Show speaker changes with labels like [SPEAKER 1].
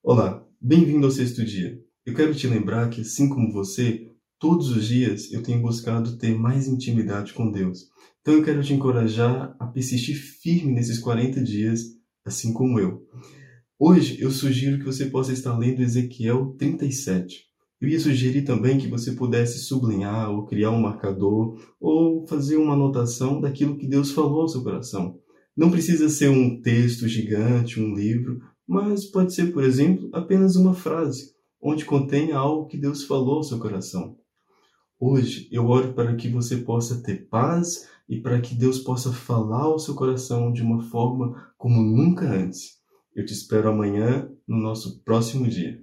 [SPEAKER 1] Olá, bem-vindo ao sexto dia. Eu quero te lembrar que, assim como você, todos os dias eu tenho buscado ter mais intimidade com Deus. Então eu quero te encorajar a persistir firme nesses 40 dias, assim como eu. Hoje eu sugiro que você possa estar lendo Ezequiel 37. Eu ia sugerir também que você pudesse sublinhar ou criar um marcador ou fazer uma anotação daquilo que Deus falou ao seu coração. Não precisa ser um texto gigante, um livro, mas pode ser, por exemplo, apenas uma frase, onde contém algo que Deus falou ao seu coração. Hoje eu oro para que você possa ter paz e para que Deus possa falar ao seu coração de uma forma como nunca antes. Eu te espero amanhã no nosso próximo dia.